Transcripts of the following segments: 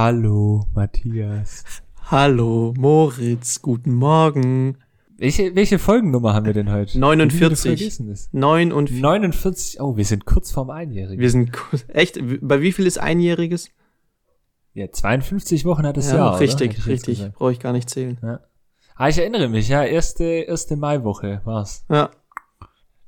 Hallo, Matthias. Hallo, Moritz. Guten Morgen. Welche, welche Folgennummer haben wir denn heute? 49. 9 und 49. Oh, wir sind kurz vorm Einjährigen. Wir sind echt. Bei wie viel ist Einjähriges? Ja, 52 Wochen hat das ja, Jahr. Richtig, richtig. Brauche ich gar nicht zählen. Ja. Ah, ich erinnere mich, ja, erste, erste Maiwoche war's. Ja.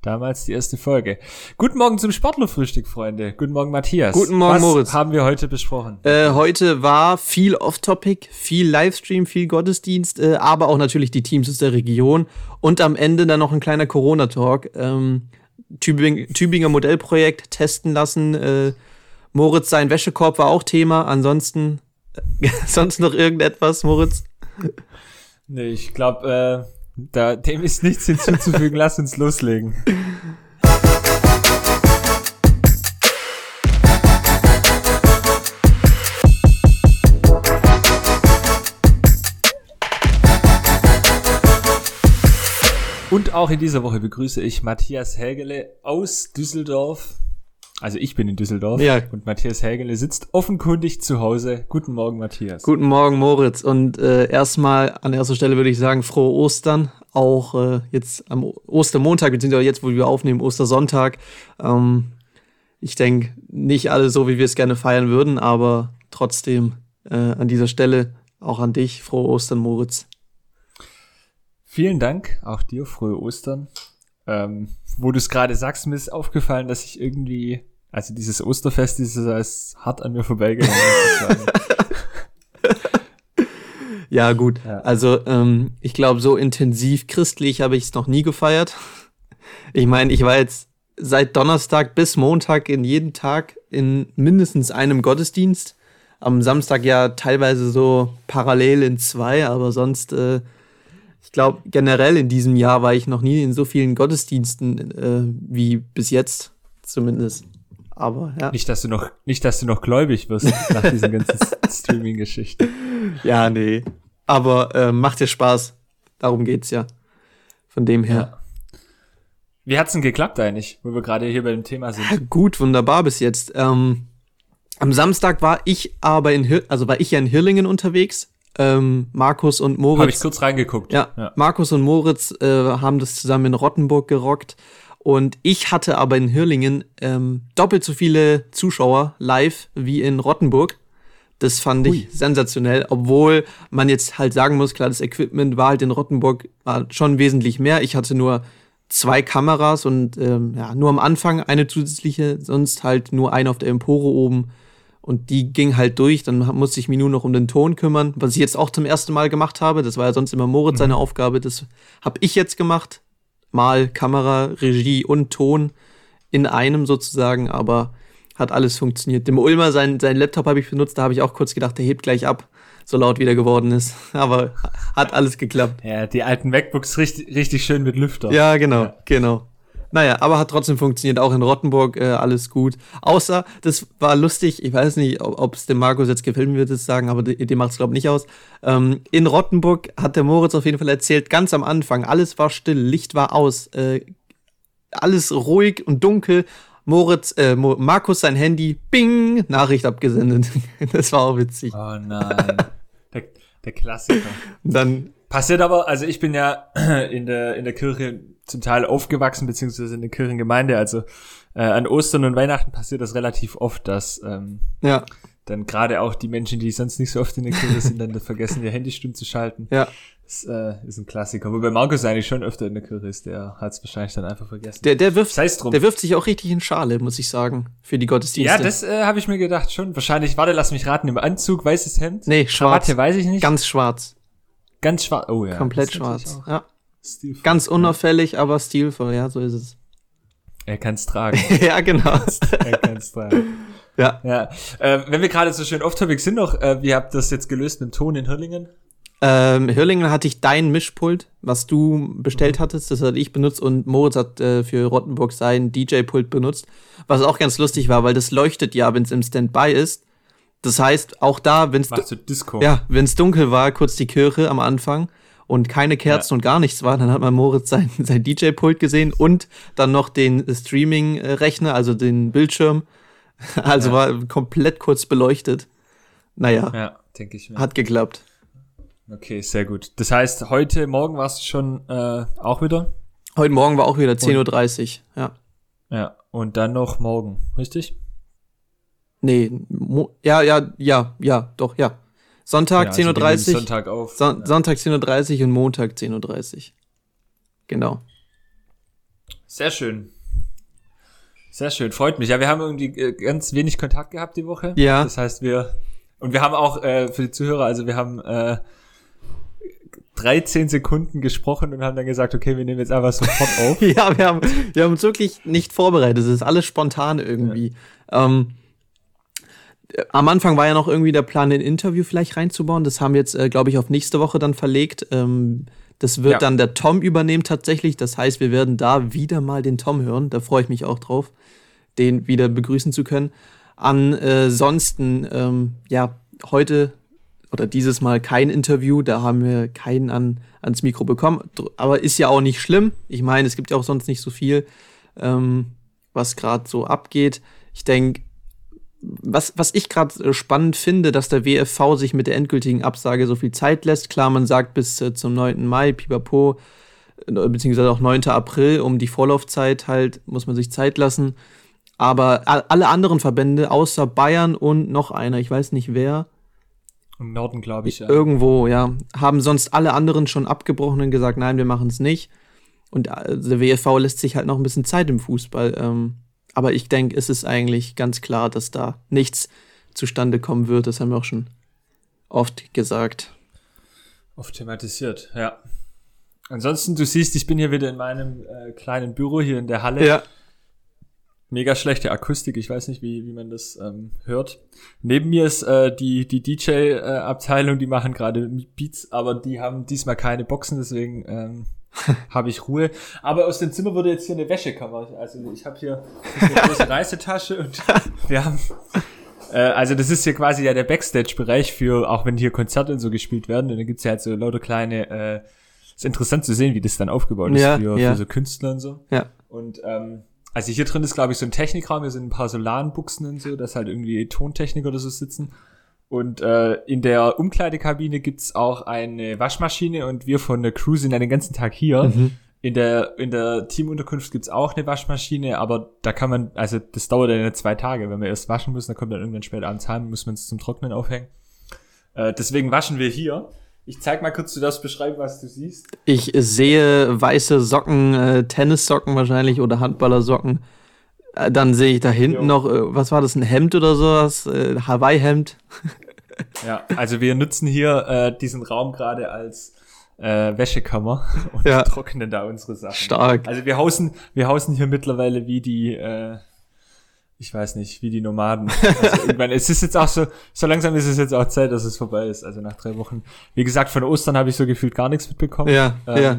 Damals die erste Folge. Guten Morgen zum Sportlerfrühstück, Freunde. Guten Morgen, Matthias. Guten Morgen, Was Moritz. haben wir heute besprochen? Äh, heute war viel Off-Topic, viel Livestream, viel Gottesdienst, äh, aber auch natürlich die Teams aus der Region. Und am Ende dann noch ein kleiner Corona-Talk. Ähm, Tübing, Tübinger Modellprojekt testen lassen. Äh, Moritz, sein Wäschekorb war auch Thema. Ansonsten, sonst noch irgendetwas, Moritz? Nee, ich glaube, äh, da, dem ist nichts hinzuzufügen. Lass uns loslegen. Und auch in dieser Woche begrüße ich Matthias Hägele aus Düsseldorf. Also ich bin in Düsseldorf Ja. und Matthias Hägele sitzt offenkundig zu Hause. Guten Morgen, Matthias. Guten Morgen, Moritz. Und äh, erstmal an erster Stelle würde ich sagen, frohe Ostern. Auch äh, jetzt am Ostermontag, beziehungsweise jetzt, wo wir aufnehmen, Ostersonntag. Ähm, ich denke, nicht alle so, wie wir es gerne feiern würden, aber trotzdem äh, an dieser Stelle auch an dich, frohe Ostern, Moritz. Vielen Dank, auch dir, frohe Ostern. Ähm, wo du es gerade sagst, mir ist aufgefallen, dass ich irgendwie, also dieses Osterfest ist ist hart an mir vorbeigegangen. Ja, gut. Ja. Also, ähm, ich glaube, so intensiv christlich habe ich es noch nie gefeiert. Ich meine, ich war jetzt seit Donnerstag bis Montag in jedem Tag in mindestens einem Gottesdienst. Am Samstag ja teilweise so parallel in zwei, aber sonst, äh, ich glaube, generell in diesem Jahr war ich noch nie in so vielen Gottesdiensten äh, wie bis jetzt, zumindest. Aber ja. nicht, dass du noch, nicht, dass du noch gläubig wirst nach diesen ganzen Streaming-Geschichten. Ja, nee. Aber äh, macht dir Spaß. Darum geht's ja. Von dem her. Ja. Wie hat's denn geklappt eigentlich, wo wir gerade hier bei dem Thema sind? Ja, gut, wunderbar bis jetzt. Ähm, am Samstag war ich aber in Hir also war ich ja in Hirlingen unterwegs. Ähm, Markus und Moritz. Habe ich kurz reingeguckt. ja, ja. Markus und Moritz äh, haben das zusammen in Rottenburg gerockt. Und ich hatte aber in Hirlingen ähm, doppelt so viele Zuschauer live wie in Rottenburg. Das fand Hui. ich sensationell, obwohl man jetzt halt sagen muss, klar, das Equipment war halt in Rottenburg schon wesentlich mehr. Ich hatte nur zwei Kameras und ähm, ja, nur am Anfang eine zusätzliche, sonst halt nur eine auf der Empore oben. Und die ging halt durch, dann musste ich mich nur noch um den Ton kümmern, was ich jetzt auch zum ersten Mal gemacht habe. Das war ja sonst immer Moritz seine Aufgabe. Das habe ich jetzt gemacht. Mal Kamera, Regie und Ton in einem sozusagen, aber hat alles funktioniert. Dem Ulmer, sein, sein Laptop habe ich benutzt, da habe ich auch kurz gedacht, der hebt gleich ab, so laut wie der geworden ist. Aber hat alles geklappt. Ja, die alten MacBooks richtig, richtig schön mit Lüfter. Ja, genau, Ja. genau. Naja, aber hat trotzdem funktioniert, auch in Rottenburg äh, alles gut. Außer, das war lustig, ich weiß nicht, ob es dem Markus jetzt gefällt, wird es sagen, aber dem macht es glaube ich nicht aus. Ähm, in Rottenburg hat der Moritz auf jeden Fall erzählt, ganz am Anfang, alles war still, Licht war aus, äh, alles ruhig und dunkel. Moritz, äh, Mo Markus sein Handy, bing, Nachricht abgesendet. das war auch witzig. Oh nein. der, der Klassiker. Und dann, Passiert aber, also ich bin ja in der, in der Kirche zum Teil aufgewachsen, beziehungsweise in der Kirchengemeinde, also äh, an Ostern und Weihnachten passiert das relativ oft, dass ähm, ja, dann gerade auch die Menschen, die sonst nicht so oft in der Kirche sind, dann vergessen, ihr Handy stumm zu schalten. ja. Das äh, ist ein Klassiker. Wobei Markus eigentlich schon öfter in der Kirche ist, der hat es wahrscheinlich dann einfach vergessen. Der, der wirft, der wirft sich auch richtig in Schale, muss ich sagen, für die Gottesdienste. ja, das äh, habe ich mir gedacht schon. Wahrscheinlich, warte, lass mich raten, im Anzug, weißes Hemd. Nee, schwarz. Krawatte, weiß ich nicht. Ganz schwarz. Ganz schwarz. Oh ja. Komplett schwarz. Ja. stilvoll. Ganz unauffällig, aber stilvoll, ja, so ist es. Er kann es tragen. ja, genau. er kann es tragen. ja. Ja. Äh, wenn wir gerade so schön off-topic sind noch, äh, wie habt ihr das jetzt gelöst mit dem Ton in Hirlingen? Ähm, Hirlingen hatte ich dein Mischpult, was du bestellt hattest, das hatte ich benutzt und Moritz hat äh, für Rottenburg sein DJ-Pult benutzt, was auch ganz lustig war, weil das leuchtet ja, wenn es im Standby ist. Das heißt, auch da, wenn es ja, wenn es dunkel war, kurz die Kirche am Anfang und keine Kerzen Ja. und gar nichts war, dann hat man Moritz sein, sein DJ-Pult gesehen und dann noch den Streaming-Rechner, also den Bildschirm. Also Ja. war komplett kurz beleuchtet. naja, Ja, denke ich mir. hat geklappt. Okay, sehr gut. Das heißt, heute Morgen warst du schon äh, auch wieder? Heute Morgen war auch wieder 10.30 Uhr, ja. Ja. Und dann noch morgen, richtig? Nee, Mo ja, ja, ja, ja, doch, ja. Sonntag Ja, also wir nehmen 10.30 Uhr, Sonntag auf. Son ja. Sonntag 10.30 Uhr und Montag 10.30 Uhr. Genau. Sehr schön. Sehr schön, freut mich. Ja, wir haben irgendwie äh, ganz wenig Kontakt gehabt die Woche. Ja. Das heißt, wir und wir haben auch äh, für die Zuhörer, also wir haben äh, 13 Sekunden gesprochen und haben dann gesagt, okay, wir nehmen jetzt einfach sofort auf. Ja, wir haben, wir haben uns wirklich nicht vorbereitet. Es ist alles spontan irgendwie. Ähm, äh, am Anfang war ja noch irgendwie der Plan, ein Interview vielleicht reinzubauen. Das haben wir jetzt, äh, glaube ich, auf nächste Woche dann verlegt. Ähm, das wird Ja. dann der Tom übernehmen tatsächlich. Das heißt, wir werden da wieder mal den Tom hören. Da freue ich mich auch drauf, den wieder begrüßen zu können. Ansonsten, ähm, ja, heute oder dieses Mal kein Interview, da haben wir keinen an, ans Mikro bekommen. Aber ist ja auch nicht schlimm. Ich meine, es gibt ja auch sonst nicht so viel, ähm, was gerade so abgeht. Ich denke, was, was ich gerade spannend finde, dass der WFV sich mit der endgültigen Absage so viel Zeit lässt. Klar, man sagt bis äh, zum 9. Mai, pipapo, äh, beziehungsweise auch 9. April, um die Vorlaufzeit halt, muss man sich Zeit lassen. Aber alle anderen Verbände, außer Bayern und noch einer, ich weiß nicht wer, Im Norden, glaube ich, ja. Irgendwo, ja. Haben sonst alle anderen schon abgebrochen und gesagt, nein, wir machen es nicht. Und äh, der WFV lässt sich halt noch ein bisschen Zeit im Fußball. Ähm, aber ich denke, es ist eigentlich ganz klar, dass da nichts zustande kommen wird. Das haben wir auch schon oft gesagt. Oft thematisiert, ja. Ansonsten, du siehst, ich bin hier wieder in meinem äh, kleinen Büro hier in der Halle. Ja. Mega schlechte Akustik, ich weiß nicht, wie, wie man das ähm, hört. Neben mir ist äh, die, die DJ-Abteilung, die machen gerade Beats, aber die haben diesmal keine Boxen, deswegen ähm, habe ich Ruhe. Aber aus dem Zimmer wurde jetzt hier eine Wäschekammer. Also ich habe hier eine große Reisetasche und wir haben äh, also das ist hier quasi ja der Backstage-Bereich für, auch wenn hier Konzerte und so gespielt werden, und dann gibt's ja halt so lauter kleine, äh, ist interessant zu sehen, wie das dann aufgebaut ist Ja, für, ja. für so Künstler und so. Ja. Und ähm, also hier drin ist, glaube ich, so ein Technikraum, hier sind ein paar Solarbuchsen und so, dass halt irgendwie Tontechniker oder so sitzen. Und äh, in der Umkleidekabine gibt's auch eine Waschmaschine und wir von der Crew sind ja den ganzen Tag hier. Mhm. In der, in der Teamunterkunft gibt's auch eine Waschmaschine, aber da kann man, also das dauert dann ja zwei Tage. Wenn wir erst waschen müssen, dann kommt dann irgendwann spät abends heim, muss man es zum Trocknen aufhängen. Äh, deswegen waschen wir hier. Ich zeig mal kurz, du darfst beschreiben, was du siehst. Ich sehe weiße Socken, äh, Tennissocken wahrscheinlich oder Handballersocken. Äh, dann sehe ich da hinten Jo. noch, äh, was war das, ein Hemd oder sowas? Äh, Hawaii-Hemd. Ja, also wir nutzen hier äh, diesen Raum gerade als äh, Wäschekammer und Ja. trocknen da unsere Sachen. Stark. Also wir hausen, wir hausen hier mittlerweile wie die, äh, ich weiß nicht, wie die Nomaden. Also irgendwann, es ist jetzt auch so, so langsam ist es jetzt auch Zeit, dass es vorbei ist. Also nach drei Wochen. Wie gesagt, von Ostern habe ich so gefühlt gar nichts mitbekommen. Ja, Ähm, ja.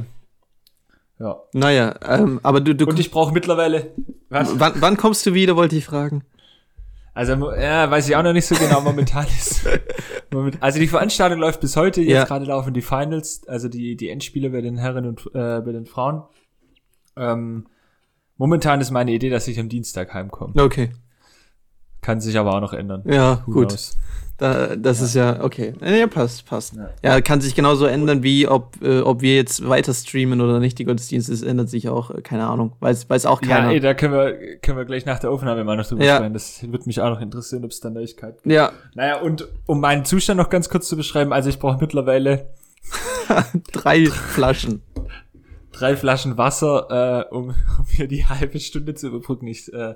Ja. Naja, ähm, aber du, du Und ich brauche mittlerweile, was? wann, wann kommst du wieder, wollte ich fragen. Also, ja, weiß ich auch noch nicht so genau. Momentan ist, moment, also die Veranstaltung läuft bis heute. Jetzt Ja. gerade laufen die Finals, also die, die Endspiele bei den Herren und äh, bei den Frauen. Ähm, momentan ist meine Idee, dass ich am Dienstag heimkomme. Okay. Kann sich aber auch noch ändern. Ja, Who gut. knows? Da, das ist ja, okay. Ja, passt, passt. Ja. Ja, kann sich genauso ändern, wie ob, äh, ob wir jetzt weiter streamen oder nicht. Die Gottesdienste, es ändert sich auch, äh, keine Ahnung. Weiß, weiß auch Ja, keiner. ey, da können wir, können wir gleich nach der Aufnahme mal noch drüber Ja. sprechen. Das würde mich auch noch interessieren, ob es da Neuigkeiten gibt. Ja, Naja, und um meinen Zustand noch ganz kurz zu beschreiben, also ich brauche mittlerweile drei Flaschen. drei Flaschen Wasser, äh, um, um hier die halbe Stunde zu überbrücken. Ich äh,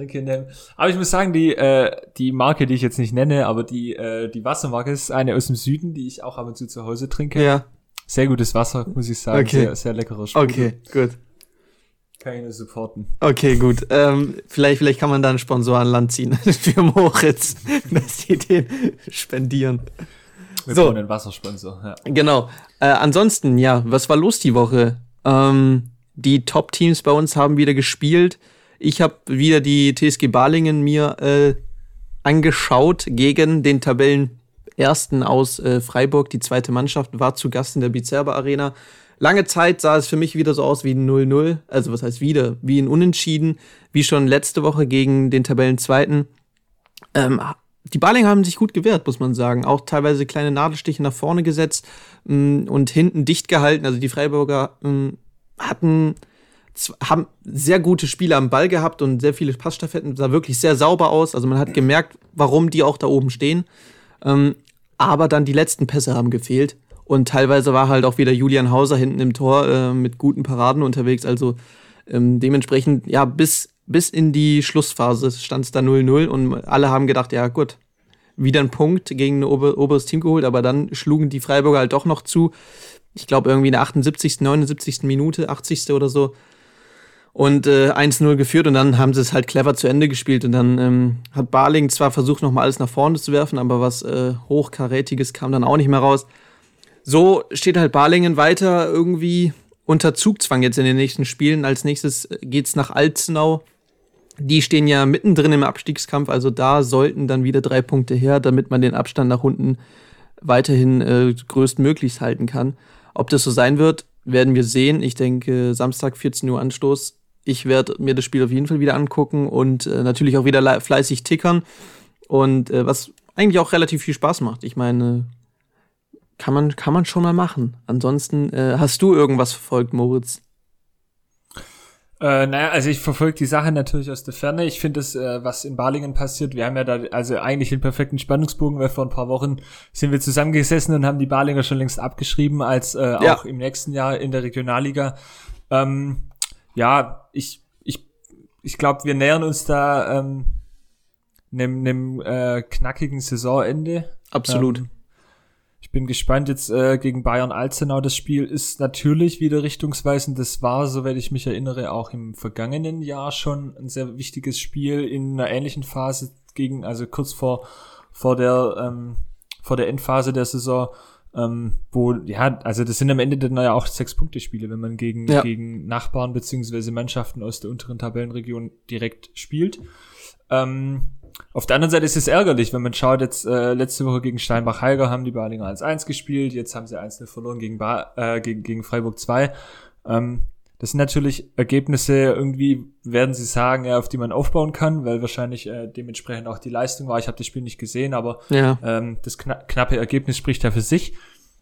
trinke in dem. Aber ich muss sagen, die, äh, die Marke, die ich jetzt nicht nenne, aber die, äh, die Wassermarke ist eine aus dem Süden, die ich auch ab und zu zu Hause trinke. Ja, Sehr gutes Wasser, muss ich sagen. Okay. Sehr, sehr leckerer Sprudel. okay, gut. Kann ich nur supporten. Okay, gut. Ähm, vielleicht, vielleicht kann man da einen Sponsor an Land ziehen für Moritz, dass die den spendieren. Wir So. brauchen einen Wassersponsor. Ja. Genau. Äh, ansonsten, ja, was war los die Woche? Ähm, die Top-Teams bei uns haben wieder gespielt. Ich habe wieder die TSG Balingen mir äh, angeschaut gegen den Tabellenersten aus äh, Freiburg. Die zweite Mannschaft war zu Gast in der Bizerba Arena. Lange Zeit sah es für mich wieder so aus wie ein 0-0. Also was heißt wieder? Wie ein Unentschieden. Wie schon letzte Woche gegen den Tabellenzweiten. Ähm, die Balinger haben sich gut gewehrt, muss man sagen. Auch teilweise kleine Nadelstiche nach vorne gesetzt mh, mm, und hinten dicht gehalten. Also die Freiburger mh, mm, hatten haben sehr gute Spiele am Ball gehabt und sehr viele Passstaffetten, sah wirklich sehr sauber aus. Also man hat gemerkt, warum die auch da oben stehen. Ähm, aber dann die letzten Pässe haben gefehlt. Und teilweise war halt auch wieder Julian Hauser hinten im Tor äh, mit guten Paraden unterwegs. Also ähm, dementsprechend, ja, bis, bis in die Schlussphase stand es da 0-0 und alle haben gedacht, ja gut, wieder ein Punkt gegen ein ober oberes Team geholt, aber dann schlugen die Freiburger halt doch noch zu. Ich glaube irgendwie in der 78., 79. Minute, 80. oder so, und äh, 1-0 geführt und dann haben sie es halt clever zu Ende gespielt und dann ähm, hat Barling zwar versucht, nochmal alles nach vorne zu werfen, aber was äh, Hochkarätiges kam dann auch nicht mehr raus. So steht halt Barlingen weiter irgendwie unter Zugzwang jetzt in den nächsten Spielen. Als nächstes geht's nach Alzenau. Die stehen ja mittendrin im Abstiegskampf, also da sollten dann wieder drei Punkte her, damit man den Abstand nach unten weiterhin äh, größtmöglichst halten kann. Ob das so sein wird, werden wir sehen. Ich denke, Samstag 14 Uhr Anstoß ich werde mir das Spiel auf jeden Fall wieder angucken und äh, natürlich auch wieder fleißig tickern. Und äh, was eigentlich auch relativ viel Spaß macht. Ich meine, kann man, kann man schon mal machen. Ansonsten, äh, hast du irgendwas verfolgt, Moritz? Äh, naja, also ich verfolge die Sache natürlich aus der Ferne. Ich finde es, äh, was in Balingen passiert, wir haben ja da also eigentlich den perfekten Spannungsbogen, weil vor ein paar Wochen sind wir zusammengesessen und haben die Balinger schon längst abgeschrieben, als äh, ja. auch im nächsten Jahr in der Regionalliga. Ähm, ja, ich, ich, ich glaube, wir nähern uns da ähm, einem, einem äh, knackigen Saisonende. Absolut. Ähm, ich bin gespannt jetzt äh, gegen Bayern Alzenau. Das Spiel ist natürlich wieder richtungsweisend. Das war, soweit ich mich erinnere, auch im vergangenen Jahr schon ein sehr wichtiges Spiel in einer ähnlichen Phase gegen, also kurz vor vor der ähm, vor der Endphase der Saison ähm, wo, ja, also das sind am Ende dann ja auch Sechs-Punkte-Spiele, wenn man gegen, ja. gegen Nachbarn beziehungsweise Mannschaften aus der unteren Tabellenregion direkt spielt. Ähm, auf der anderen Seite ist es ärgerlich, wenn man schaut, jetzt äh, letzte Woche gegen Steinbach-Heiger haben die Balinger 1-1 gespielt, jetzt haben sie 1 verloren gegen, ba äh, gegen, gegen Freiburg 2. Ähm, das sind natürlich Ergebnisse, irgendwie werden sie sagen, ja, auf die man aufbauen kann, weil wahrscheinlich äh, dementsprechend auch die Leistung war. Ich habe das Spiel nicht gesehen, aber ja. ähm, das kna knappe Ergebnis spricht ja für sich.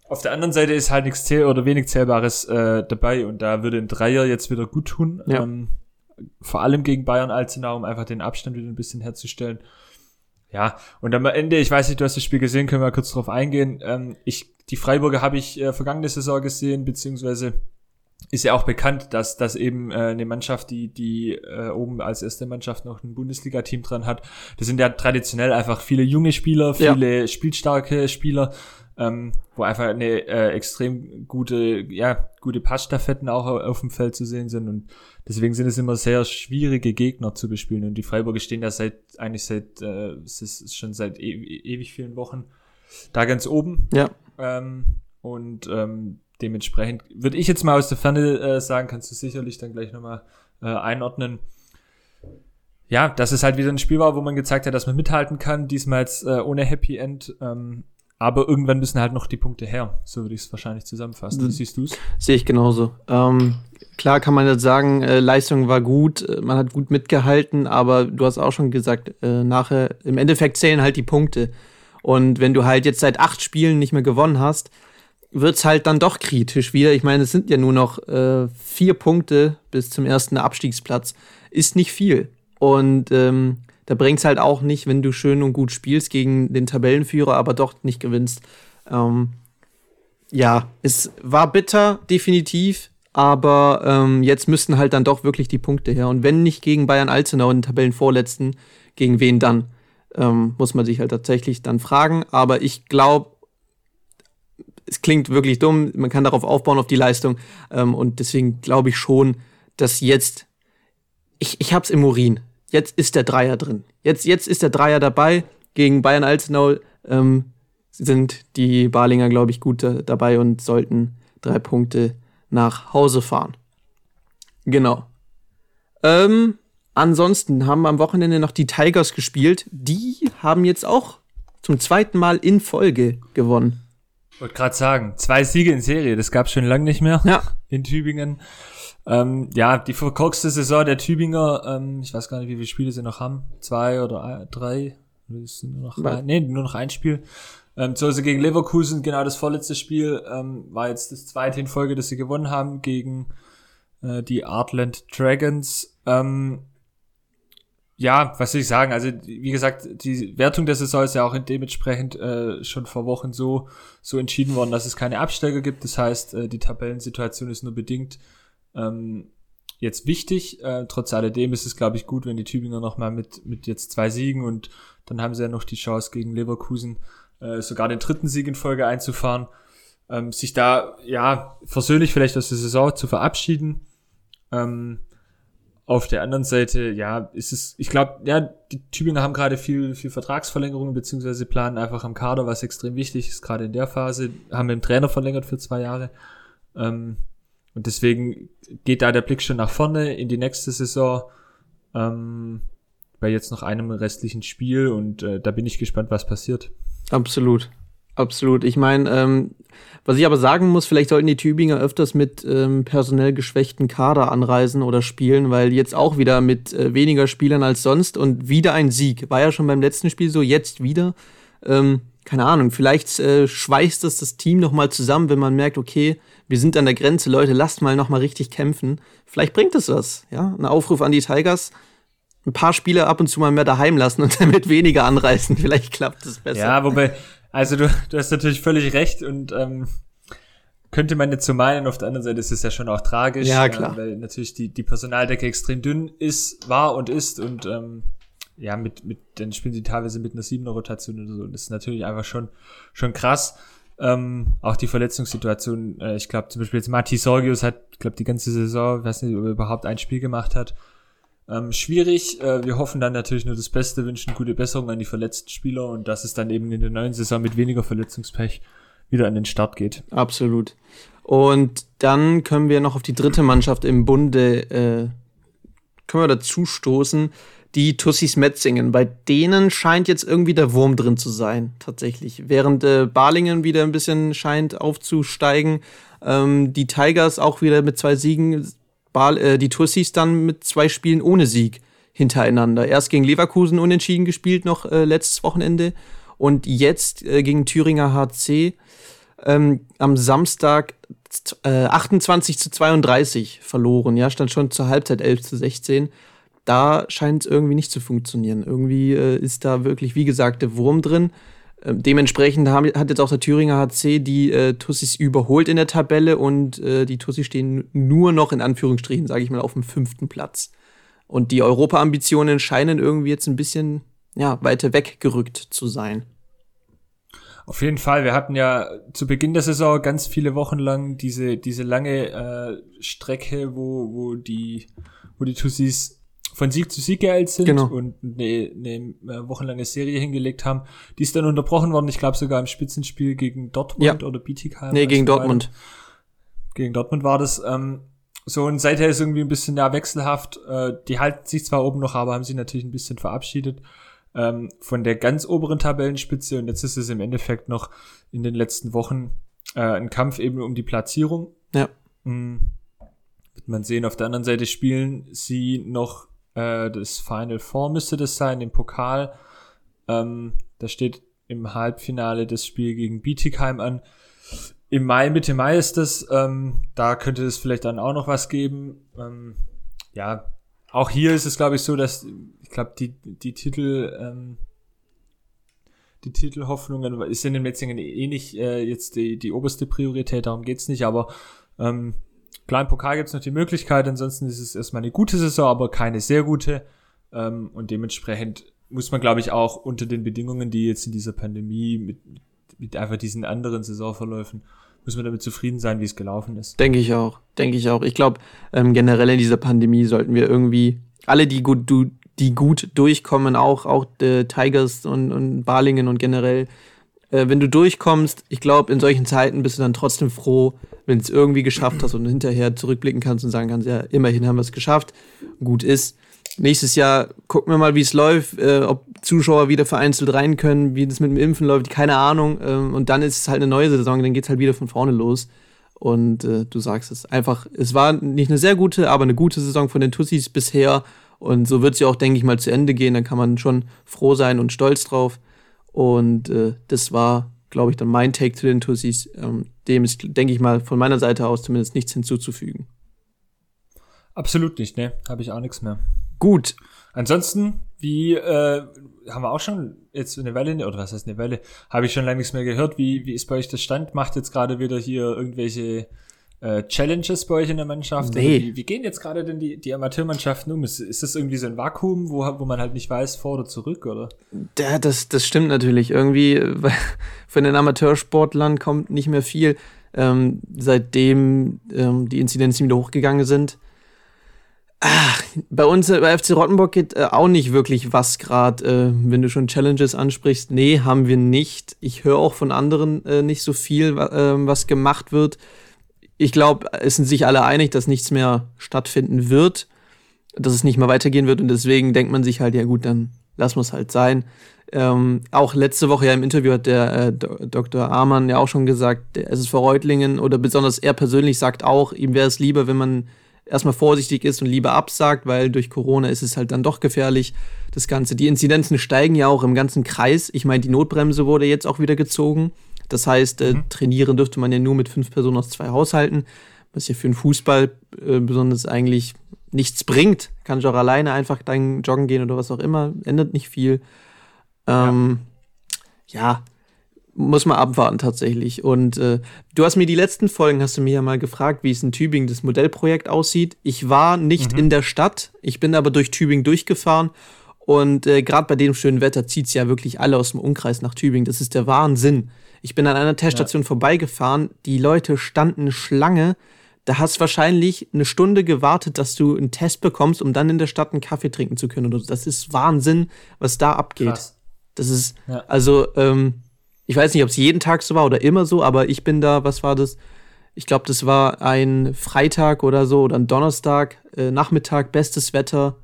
Auf der anderen Seite ist halt nichts zähl oder wenig Zählbares äh, dabei und da würde ein Dreier jetzt wieder gut tun. Ja. Ähm, vor allem gegen Bayern Alzenau, um einfach den Abstand wieder ein bisschen herzustellen. Ja, und am Ende, ich weiß nicht, du hast das Spiel gesehen, können wir kurz drauf eingehen. Ähm, ich, die Freiburger habe ich äh, vergangene Saison gesehen, beziehungsweise ist ja auch bekannt, dass, dass eben äh, eine Mannschaft, die, die äh, oben als erste Mannschaft noch ein Bundesliga-Team dran hat, das sind ja traditionell einfach viele junge Spieler, viele ja. spielstarke Spieler, ähm, wo einfach eine äh, extrem gute, ja, gute Passstaffetten auch auf dem Feld zu sehen sind und deswegen sind es immer sehr schwierige Gegner zu bespielen und die Freiburger stehen ja seit, eigentlich seit, äh, es ist schon seit e ewig vielen Wochen da ganz oben. Ja. Ähm, und ähm, dementsprechend würde ich jetzt mal aus der Ferne äh, sagen, kannst du sicherlich dann gleich nochmal äh, einordnen. Ja, dass es halt wieder ein Spiel war, wo man gezeigt hat, dass man mithalten kann. Diesmal jetzt äh, ohne Happy End. Ähm, aber irgendwann müssen halt noch die Punkte her. So würde ich es wahrscheinlich zusammenfassen. Wie siehst du es? Sehe ich genauso. Ähm, klar kann man jetzt sagen, äh, Leistung war gut, äh, man hat gut mitgehalten, aber du hast auch schon gesagt, äh, nachher, im Endeffekt zählen halt die Punkte. Und wenn du halt jetzt seit acht Spielen nicht mehr gewonnen hast, wird's halt dann doch kritisch wieder. Ich meine, es sind ja nur noch äh, vier Punkte bis zum ersten Abstiegsplatz. Ist nicht viel. Und ähm, da bringt's halt auch nicht, wenn du schön und gut spielst gegen den Tabellenführer, aber doch nicht gewinnst. Ähm, ja, es war bitter, definitiv. Aber ähm, jetzt müssten halt dann doch wirklich die Punkte her. Und wenn nicht gegen Bayern Alzenau in den Tabellenvorletzten, gegen wen dann? Ähm, muss man sich halt tatsächlich dann fragen. Aber ich glaube, es klingt wirklich dumm, man kann darauf aufbauen, auf die Leistung. Ähm, und deswegen glaube ich schon, dass jetzt, ich, ich hab's im Urin. Jetzt ist der Dreier drin. Jetzt, jetzt ist der Dreier dabei. Gegen Bayern Alzenau ähm, sind die Balinger, glaube ich, gut da, dabei und sollten drei Punkte nach Hause fahren. Genau. Ähm, ansonsten haben am Wochenende noch die Tigers gespielt. Die haben jetzt auch zum zweiten Mal in Folge gewonnen. Wollte gerade sagen, zwei Siege in Serie, das gab es schon lange nicht mehr ja. in Tübingen. Ähm, ja, die verkorkste Saison der Tübinger, ähm, ich weiß gar nicht, wie viele Spiele sie noch haben, zwei oder drei, Ist nur noch, ein, nee, nur noch ein Spiel. Ähm, zu Hause gegen Leverkusen, genau das vorletzte Spiel, ähm, war jetzt das zweite in Folge, das sie gewonnen haben gegen äh, die Artland Dragons. Ähm, ja, was soll ich sagen? Also, wie gesagt, die Wertung der Saison ist ja auch dementsprechend äh, schon vor Wochen so, so entschieden worden, dass es keine Absteiger gibt. Das heißt, äh, die Tabellensituation ist nur bedingt ähm, jetzt wichtig. Äh, trotz alledem ist es, glaube ich, gut, wenn die Tübinger nochmal mit, mit jetzt zwei Siegen und dann haben sie ja noch die Chance gegen Leverkusen äh, sogar den dritten Sieg in Folge einzufahren. Ähm, sich da, ja, versöhnlich vielleicht aus der Saison zu verabschieden. Ähm, auf der anderen Seite, ja, ist es, ich glaube, ja, die Tübinger haben gerade viel, viel Vertragsverlängerungen, beziehungsweise planen einfach am Kader, was extrem wichtig ist, gerade in der Phase, haben dem Trainer verlängert für zwei Jahre. Ähm, und deswegen geht da der Blick schon nach vorne in die nächste Saison, ähm, bei jetzt noch einem restlichen Spiel und äh, da bin ich gespannt, was passiert. Absolut. Absolut. Ich meine, ähm, was ich aber sagen muss, vielleicht sollten die Tübinger öfters mit ähm, personell geschwächten Kader anreisen oder spielen, weil jetzt auch wieder mit äh, weniger Spielern als sonst und wieder ein Sieg. War ja schon beim letzten Spiel so, jetzt wieder. Ähm, keine Ahnung, vielleicht äh, schweißt das das Team noch mal zusammen, wenn man merkt, okay, wir sind an der Grenze, Leute, lasst mal noch mal richtig kämpfen. Vielleicht bringt es was, ja? Ein Aufruf an die Tigers, ein paar Spieler ab und zu mal mehr daheim lassen und damit weniger anreißen. Vielleicht klappt es besser. Ja, wobei also du, du hast natürlich völlig recht und ähm, könnte man jetzt so meinen, auf der anderen Seite ist es ja schon auch tragisch, ja, klar. Äh, weil natürlich die, die Personaldecke extrem dünn ist, war und ist und ähm, ja, mit, mit, dann spielen sie teilweise mit einer siebener Rotation oder so. Und das ist natürlich einfach schon, schon krass. Ähm, auch die Verletzungssituation, äh, ich glaube zum Beispiel jetzt Mati Sorgius hat, ich glaube die ganze Saison, weiß nicht, ob er überhaupt ein Spiel gemacht hat, ähm, schwierig. Äh, wir hoffen dann natürlich nur das Beste, wünschen gute Besserung an die verletzten Spieler und dass es dann eben in der neuen Saison mit weniger Verletzungspech wieder an den Start geht. Absolut. Und dann können wir noch auf die dritte Mannschaft im Bunde, äh, können wir dazu stoßen, die Tussis Metzingen. Bei denen scheint jetzt irgendwie der Wurm drin zu sein, tatsächlich. Während äh, Balingen wieder ein bisschen scheint aufzusteigen, ähm, die Tigers auch wieder mit zwei Siegen Bal äh, die Tussis dann mit zwei Spielen ohne Sieg hintereinander. Erst gegen Leverkusen unentschieden gespielt, noch äh, letztes Wochenende. Und jetzt äh, gegen Thüringer HC ähm, am Samstag äh, 28 zu 32 verloren. Ja, stand schon zur Halbzeit 11 zu 16. Da scheint es irgendwie nicht zu funktionieren. Irgendwie äh, ist da wirklich, wie gesagt, der Wurm drin. Ähm, dementsprechend haben, hat jetzt auch der Thüringer HC die äh, Tussis überholt in der Tabelle und äh, die Tussis stehen nur noch in Anführungsstrichen, sage ich mal, auf dem fünften Platz. Und die Europa-Ambitionen scheinen irgendwie jetzt ein bisschen ja, weiter weggerückt zu sein. Auf jeden Fall. Wir hatten ja zu Beginn der Saison ganz viele Wochen lang diese, diese lange äh, Strecke, wo, wo die, wo die Tussis von Sieg zu Sieg geeilt sind genau. und eine, eine äh, wochenlange Serie hingelegt haben. Die ist dann unterbrochen worden, ich glaube sogar im Spitzenspiel gegen Dortmund ja. oder Bietigheim. Nee, gegen Dortmund. Gegen Dortmund war das. Ähm, so, und seither ist irgendwie ein bisschen ja, wechselhaft. Äh, die halten sich zwar oben noch, aber haben sich natürlich ein bisschen verabschiedet ähm, von der ganz oberen Tabellenspitze. Und jetzt ist es im Endeffekt noch in den letzten Wochen äh, ein Kampf eben um die Platzierung. Ja. Mhm. Wird man sehen, auf der anderen Seite spielen sie noch äh, das Final Four müsste das sein, im Pokal. Ähm, da steht im Halbfinale das Spiel gegen Bietigheim an. Im Mai, Mitte Mai ist das. Ähm, da könnte es vielleicht dann auch noch was geben. Ähm, ja, auch hier ist es, glaube ich, so, dass ich glaube, die, die Titel, ähm, die Titelhoffnungen ist in den Metzingen eh nicht äh, jetzt die, die oberste Priorität, darum geht's nicht, aber ähm, Klar, im Pokal gibt es noch die Möglichkeit, ansonsten ist es erstmal eine gute Saison, aber keine sehr gute. Ähm, und dementsprechend muss man, glaube ich, auch unter den Bedingungen, die jetzt in dieser Pandemie mit, mit einfach diesen anderen Saisonverläufen, muss man damit zufrieden sein, wie es gelaufen ist. Denke ich auch, denke ich auch. Ich glaube, ähm, generell in dieser Pandemie sollten wir irgendwie alle, die gut, du, die gut durchkommen, auch, auch äh, Tigers und, und Balingen und generell äh, wenn du durchkommst, ich glaube, in solchen Zeiten bist du dann trotzdem froh, wenn du es irgendwie geschafft hast und hinterher zurückblicken kannst und sagen kannst, ja, immerhin haben wir es geschafft, gut ist. Nächstes Jahr gucken wir mal, wie es läuft, äh, ob Zuschauer wieder vereinzelt rein können, wie das mit dem Impfen läuft, keine Ahnung. Ähm, und dann ist es halt eine neue Saison, dann geht es halt wieder von vorne los. Und äh, du sagst es einfach, es war nicht eine sehr gute, aber eine gute Saison von den Tussis bisher. Und so wird ja auch, denke ich mal, zu Ende gehen. Dann kann man schon froh sein und stolz drauf. Und äh, das war, glaube ich, dann mein Take zu den Tussis. Ähm, dem ist, denke ich mal, von meiner Seite aus zumindest nichts hinzuzufügen. Absolut nicht, ne? Habe ich auch nichts mehr. Gut. Ansonsten, wie äh, haben wir auch schon jetzt eine Welle, oder was heißt eine Welle? Habe ich schon lange nichts mehr gehört. Wie, wie ist bei euch der Stand? Macht jetzt gerade wieder hier irgendwelche äh, Challenges bei euch in der Mannschaft? Nee. Wie, wie, gehen jetzt gerade denn die, die Amateurmannschaften um? Ist, ist das irgendwie so ein Vakuum, wo, wo man halt nicht weiß, vor oder zurück, oder? Ja, das, das stimmt natürlich. Irgendwie, von den Amateursportlern kommt nicht mehr viel, ähm, seitdem ähm, die Inzidenzen wieder hochgegangen sind. Ach, bei uns äh, bei FC Rottenburg geht äh, auch nicht wirklich was gerade, äh, wenn du schon Challenges ansprichst. Nee, haben wir nicht. Ich höre auch von anderen äh, nicht so viel, ähm, was gemacht wird. Ich glaube, es sind sich alle einig, dass nichts mehr stattfinden wird, dass es nicht mehr weitergehen wird und deswegen denkt man sich halt, ja gut, dann lassen wir es halt sein. Ähm, auch letzte Woche ja im Interview hat der äh, Dr. Amann ja auch schon gesagt, der SSV Reutlingen oder besonders er persönlich sagt auch, ihm wäre es lieber, wenn man erstmal vorsichtig ist und lieber absagt, weil durch Corona ist es halt dann doch gefährlich, das Ganze. Die Inzidenzen steigen ja auch im ganzen Kreis. Ich meine, die Notbremse wurde jetzt auch wieder gezogen. Das heißt, äh, mhm. trainieren dürfte man ja nur mit fünf Personen aus zwei Haushalten, was ja für den Fußball äh, besonders eigentlich nichts bringt. Kann ich auch alleine einfach dann joggen gehen oder was auch immer. Ändert nicht viel. Ähm, ja. ja muss man abwarten tatsächlich. Und äh, du hast mir die letzten Folgen, hast du mir ja mal gefragt, wie es in Tübingen das Modellprojekt aussieht. Ich war nicht mhm. in der Stadt, ich bin aber durch Tübingen durchgefahren. Und äh, gerade bei dem schönen Wetter zieht es ja wirklich alle aus dem Umkreis nach Tübingen. Das ist der Wahnsinn. Ich bin an einer Teststation ja. vorbeigefahren, die Leute standen Schlange. Da hast wahrscheinlich eine Stunde gewartet, dass du einen Test bekommst, um dann in der Stadt einen Kaffee trinken zu können. Das ist Wahnsinn, was da abgeht. Krass. Das ist, ja. also, ähm, ich weiß nicht, ob es jeden Tag so war oder immer so, aber ich bin da, was war das? Ich glaube, das war ein Freitag oder so oder ein Donnerstag, äh, Nachmittag, bestes Wetter,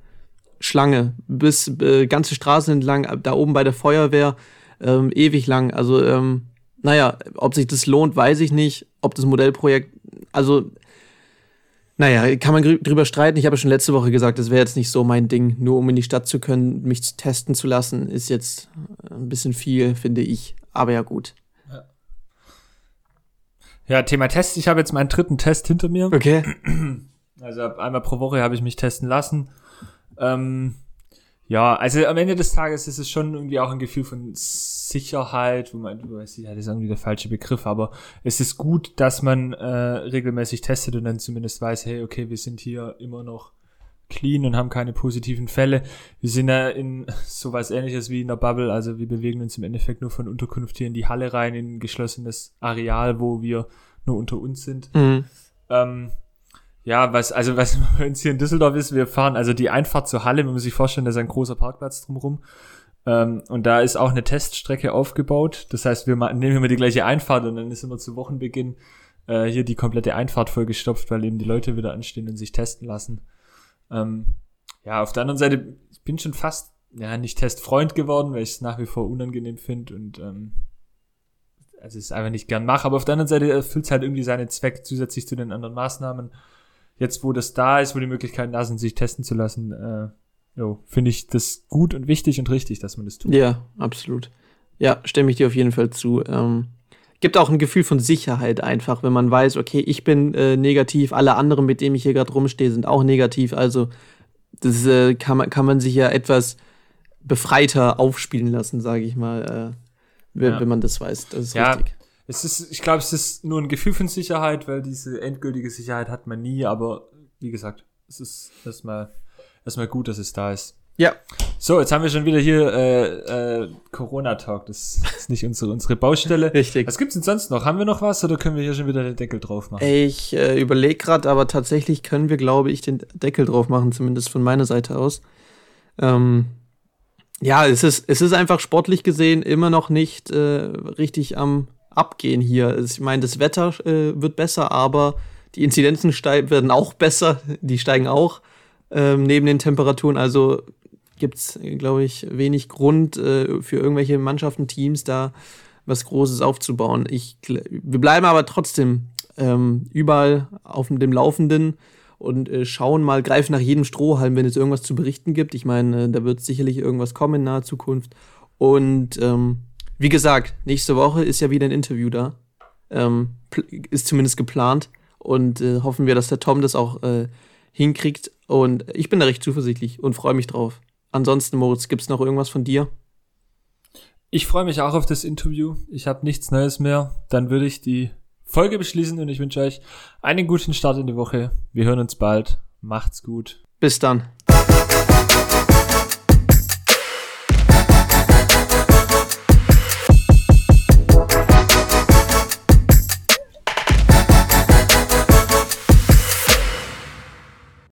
Schlange, bis äh, ganze Straßen entlang, da oben bei der Feuerwehr, ähm, ewig lang. Also, ähm, naja, ob sich das lohnt, weiß ich nicht. Ob das Modellprojekt, also, naja, kann man drüber streiten. Ich habe schon letzte Woche gesagt, das wäre jetzt nicht so mein Ding. Nur um in die Stadt zu können, mich testen zu lassen, ist jetzt ein bisschen viel, finde ich. Aber ja, gut. Ja, ja Thema Test. Ich habe jetzt meinen dritten Test hinter mir. Okay. Also einmal pro Woche habe ich mich testen lassen. Ähm, ja, also am Ende des Tages ist es schon irgendwie auch ein Gefühl von Sicherheit, wo man, du weißt, ja, das ist irgendwie der falsche Begriff, aber es ist gut, dass man äh, regelmäßig testet und dann zumindest weiß, hey, okay, wir sind hier immer noch clean und haben keine positiven Fälle. Wir sind ja in sowas ähnliches wie in der Bubble, also wir bewegen uns im Endeffekt nur von Unterkunft hier in die Halle rein, in ein geschlossenes Areal, wo wir nur unter uns sind. Mhm. Ähm, ja, was, also was bei uns hier in Düsseldorf ist, wir fahren, also die Einfahrt zur Halle, man muss sich vorstellen, da ist ein großer Parkplatz drumherum. Ähm, und da ist auch eine Teststrecke aufgebaut. Das heißt, wir nehmen immer die gleiche Einfahrt und dann ist immer zu Wochenbeginn äh, hier die komplette Einfahrt vollgestopft, weil eben die Leute wieder anstehen und sich testen lassen. Ähm, ja, auf der anderen Seite, ich bin schon fast, ja, nicht Testfreund geworden, weil ich es nach wie vor unangenehm finde und ähm, also es einfach nicht gern mache. Aber auf der anderen Seite erfüllt es halt irgendwie seinen Zweck zusätzlich zu den anderen Maßnahmen. Jetzt, wo das da ist, wo die Möglichkeiten da sind, sich testen zu lassen, äh, finde ich das gut und wichtig und richtig, dass man das tut. Ja, absolut. Ja, stimme ich dir auf jeden Fall zu. Ähm, gibt auch ein Gefühl von Sicherheit einfach, wenn man weiß, okay, ich bin äh, negativ, alle anderen, mit denen ich hier gerade rumstehe, sind auch negativ. Also das äh, kann, man, kann man sich ja etwas befreiter aufspielen lassen, sage ich mal, äh, wenn, ja. wenn, man das weiß. Das ist ja. richtig. Es ist, ich glaube, es ist nur ein Gefühl von Sicherheit, weil diese endgültige Sicherheit hat man nie, aber wie gesagt, es ist erstmal, erstmal gut, dass es da ist. Ja. So, jetzt haben wir schon wieder hier äh, äh, Corona-Talk. Das ist nicht unsere, unsere Baustelle. Richtig. Was gibt's denn sonst noch? Haben wir noch was oder können wir hier schon wieder den Deckel drauf machen? Ich äh, überlege gerade, aber tatsächlich können wir, glaube ich, den Deckel drauf machen, zumindest von meiner Seite aus. Ähm, ja, es ist, es ist einfach sportlich gesehen immer noch nicht äh, richtig am Abgehen hier. Ich meine, das Wetter äh, wird besser, aber die Inzidenzen werden auch besser. Die steigen auch ähm, neben den Temperaturen. Also gibt es, glaube ich, wenig Grund äh, für irgendwelche Mannschaften, Teams da was Großes aufzubauen. Ich, wir bleiben aber trotzdem ähm, überall auf dem Laufenden und äh, schauen mal, greifen nach jedem Strohhalm, wenn es irgendwas zu berichten gibt. Ich meine, äh, da wird sicherlich irgendwas kommen in naher Zukunft. Und ähm, wie gesagt, nächste Woche ist ja wieder ein Interview da. Ähm, ist zumindest geplant. Und äh, hoffen wir, dass der Tom das auch äh, hinkriegt. Und ich bin da recht zuversichtlich und freue mich drauf. Ansonsten, Moritz, gibt es noch irgendwas von dir? Ich freue mich auch auf das Interview. Ich habe nichts Neues mehr. Dann würde ich die Folge beschließen und ich wünsche euch einen guten Start in die Woche. Wir hören uns bald. Macht's gut. Bis dann.